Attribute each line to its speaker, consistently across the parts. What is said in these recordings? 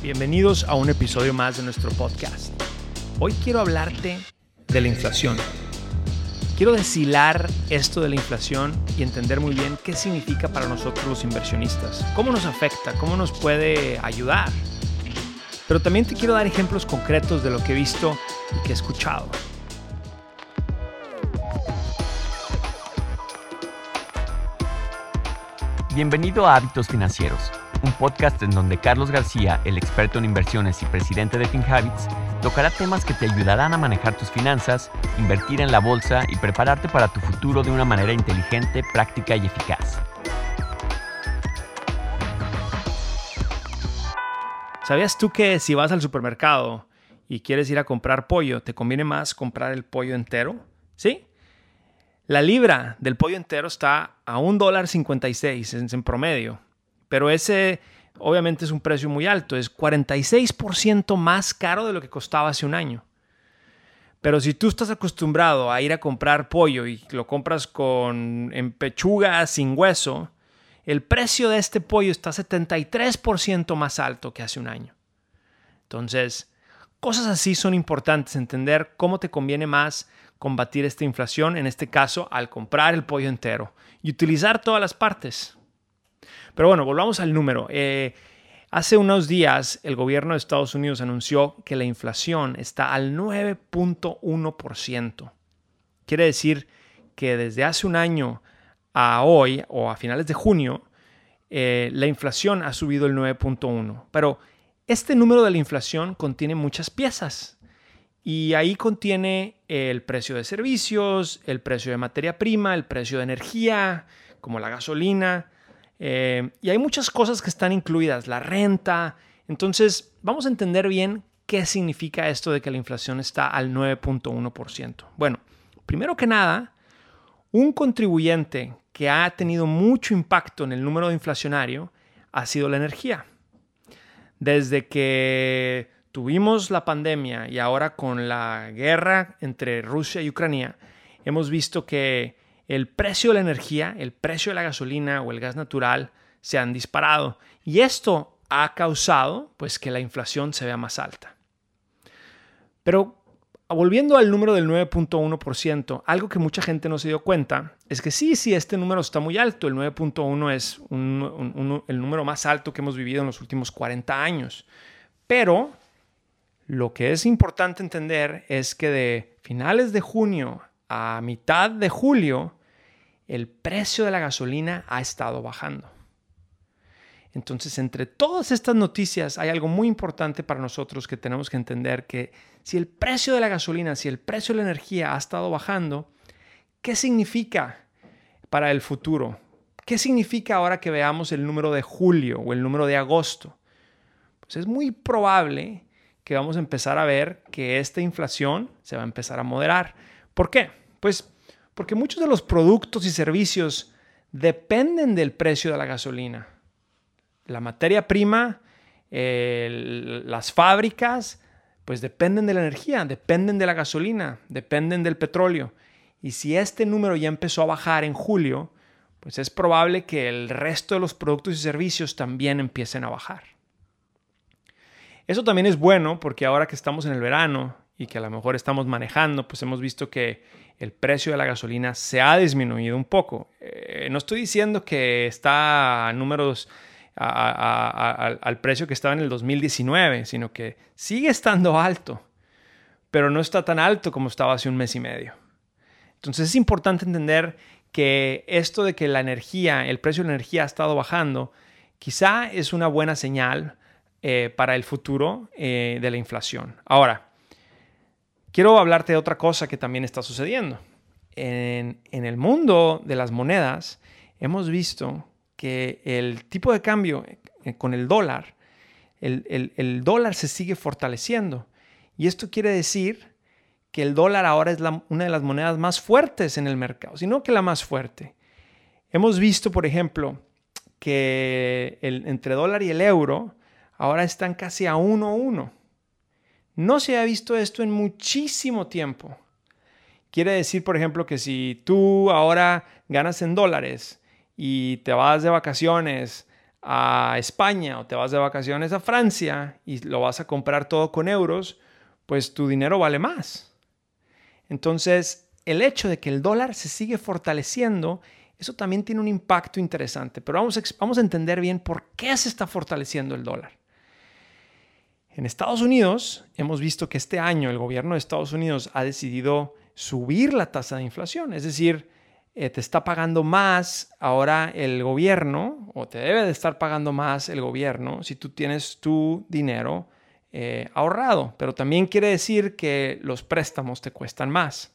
Speaker 1: Bienvenidos a un episodio más de nuestro podcast. Hoy quiero hablarte de la inflación. Quiero deshilar esto de la inflación y entender muy bien qué significa para nosotros los inversionistas, cómo nos afecta, cómo nos puede ayudar. Pero también te quiero dar ejemplos concretos de lo que he visto y que he escuchado.
Speaker 2: Bienvenido a Hábitos Financieros, un podcast en donde Carlos García, el experto en inversiones y presidente de FinHabits, tocará temas que te ayudarán a manejar tus finanzas, invertir en la bolsa y prepararte para tu futuro de una manera inteligente, práctica y eficaz.
Speaker 1: ¿Sabías tú que si vas al supermercado y quieres ir a comprar pollo, te conviene más comprar el pollo entero? ¿Sí? La libra del pollo entero está a un dólar 56 en promedio, pero ese obviamente es un precio muy alto, es 46% más caro de lo que costaba hace un año. Pero si tú estás acostumbrado a ir a comprar pollo y lo compras con en pechuga sin hueso, el precio de este pollo está 73% más alto que hace un año. Entonces, cosas así son importantes, entender cómo te conviene más combatir esta inflación, en este caso al comprar el pollo entero y utilizar todas las partes. Pero bueno, volvamos al número. Eh, hace unos días el gobierno de Estados Unidos anunció que la inflación está al 9.1%. Quiere decir que desde hace un año a hoy o a finales de junio, eh, la inflación ha subido el 9.1. Pero este número de la inflación contiene muchas piezas. Y ahí contiene el precio de servicios, el precio de materia prima, el precio de energía, como la gasolina. Eh, y hay muchas cosas que están incluidas, la renta. Entonces, vamos a entender bien qué significa esto de que la inflación está al 9.1%. Bueno, primero que nada, un contribuyente que ha tenido mucho impacto en el número de inflacionario ha sido la energía. Desde que tuvimos la pandemia y ahora con la guerra entre Rusia y Ucrania, hemos visto que el precio de la energía, el precio de la gasolina o el gas natural se han disparado y esto ha causado pues que la inflación se vea más alta. Pero volviendo al número del 9.1%, algo que mucha gente no se dio cuenta es que sí, sí, este número está muy alto. El 9.1 es el número más alto que hemos vivido en los últimos 40 años. Pero lo que es importante entender es que de finales de junio a mitad de julio, el precio de la gasolina ha estado bajando. Entonces, entre todas estas noticias hay algo muy importante para nosotros que tenemos que entender que si el precio de la gasolina, si el precio de la energía ha estado bajando, ¿qué significa para el futuro? ¿Qué significa ahora que veamos el número de julio o el número de agosto? Pues es muy probable que vamos a empezar a ver que esta inflación se va a empezar a moderar. ¿Por qué? Pues porque muchos de los productos y servicios dependen del precio de la gasolina. La materia prima, las fábricas, pues dependen de la energía, dependen de la gasolina, dependen del petróleo. Y si este número ya empezó a bajar en julio, pues es probable que el resto de los productos y servicios también empiecen a bajar. Eso también es bueno porque ahora que estamos en el verano y que a lo mejor estamos manejando, pues hemos visto que el precio de la gasolina se ha disminuido un poco. Eh, no estoy diciendo que está a números al precio que estaba en el 2019, sino que sigue estando alto, pero no está tan alto como estaba hace un mes y medio. Entonces es importante entender que esto de que la energía, el precio de la energía ha estado bajando, quizá es una buena señal eh, para el futuro eh, de la inflación. Ahora, quiero hablarte de otra cosa que también está sucediendo. En, el mundo de las monedas hemos visto que el tipo de cambio eh, con el dólar, el, dólar se sigue fortaleciendo. Y esto quiere decir que el dólar ahora es una de las monedas más fuertes en el mercado, sino que la más fuerte. Hemos visto, por ejemplo, que entre dólar y el euro, ahora están casi a uno a uno. No se ha visto esto en muchísimo tiempo. Quiere decir, por ejemplo, que si tú ahora ganas en dólares y te vas de vacaciones a España o te vas de vacaciones a Francia y lo vas a comprar todo con euros, pues tu dinero vale más. Entonces, el hecho de que el dólar se sigue fortaleciendo, eso también tiene un impacto interesante, pero vamos a, vamos a entender bien por qué se está fortaleciendo el dólar. En Estados Unidos hemos visto que este año el gobierno de Estados Unidos ha decidido subir la tasa de inflación, es decir, eh, te está pagando más ahora el gobierno, o te debe de estar pagando más el gobierno si tú tienes tu dinero eh, ahorrado, pero también quiere decir que los préstamos te cuestan más.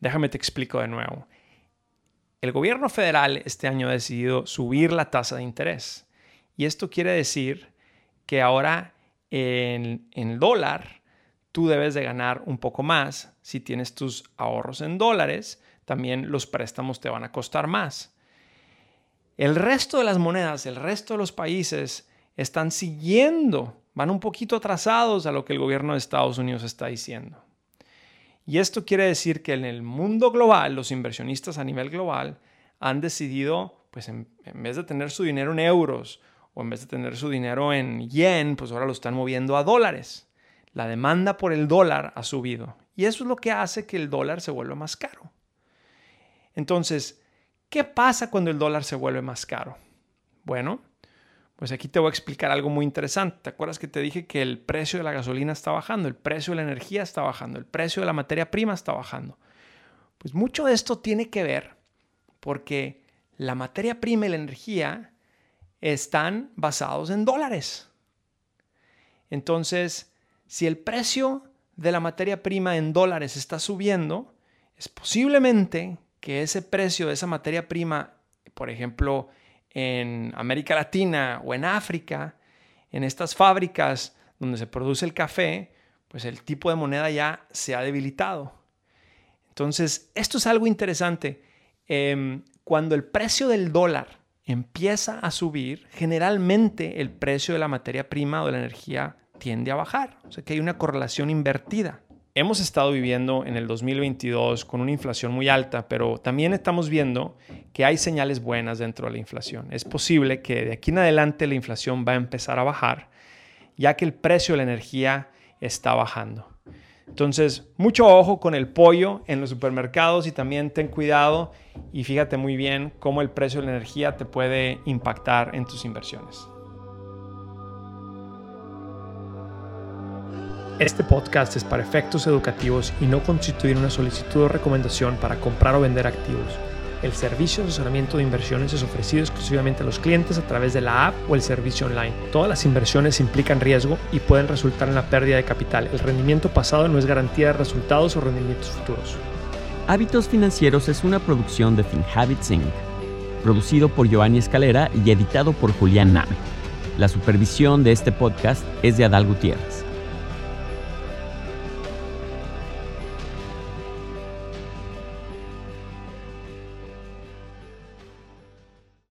Speaker 1: Déjame te explico de nuevo. El gobierno federal este año ha decidido subir la tasa de interés y esto quiere decir que ahora en, dólar tú debes de ganar un poco más si tienes tus ahorros en dólares también los préstamos te van a costar más. El resto de las monedas, el resto de los países están siguiendo, van un poquito atrasados a lo que el gobierno de Estados Unidos está diciendo. Y esto quiere decir que en el mundo global, los inversionistas a nivel global han decidido, pues en vez de tener su dinero en euros o en vez de tener su dinero en yen, pues ahora lo están moviendo a dólares. La demanda por el dólar ha subido y eso es lo que hace que el dólar se vuelva más caro. Entonces, ¿qué pasa cuando el dólar se vuelve más caro? Bueno, pues aquí te voy a explicar algo muy interesante. ¿Te acuerdas que te dije que el precio de la gasolina está bajando, el precio de la energía está bajando, el precio de la materia prima está bajando? Pues mucho de esto tiene que ver porque la materia prima y la energía están basados en dólares. Entonces, si el precio de la materia prima en dólares está subiendo, es posiblemente que ese precio de esa materia prima, por ejemplo, en América Latina o en África, en estas fábricas donde se produce el café, pues el tipo de moneda ya se ha debilitado. Entonces, esto es algo interesante. Em, cuando el precio del dólar empieza a subir, generalmente el precio de la materia prima o de la energía tiende a bajar. O sea que hay una correlación invertida. Hemos estado viviendo en el 2022 con una inflación muy alta, pero también estamos viendo que hay señales buenas dentro de la inflación. Es posible que de aquí en adelante la inflación va a empezar a bajar, ya que el precio de la energía está bajando. Entonces, mucho ojo con el pollo en los supermercados y también ten cuidado y fíjate muy bien cómo el precio de la energía te puede impactar en tus inversiones. Este podcast es para efectos educativos y no constituye una solicitud o recomendación para comprar o vender activos. El servicio de asesoramiento de inversiones es ofrecido exclusivamente a los clientes a través de la app o el servicio online. Todas las inversiones implican riesgo y pueden resultar en la pérdida de capital. El rendimiento pasado no es garantía de resultados o rendimientos futuros.
Speaker 2: Hábitos Financieros es una producción de FinHabits Inc., producido por Giovanni Escalera y editado por Julián Name. La supervisión de este podcast es de Adal Gutiérrez.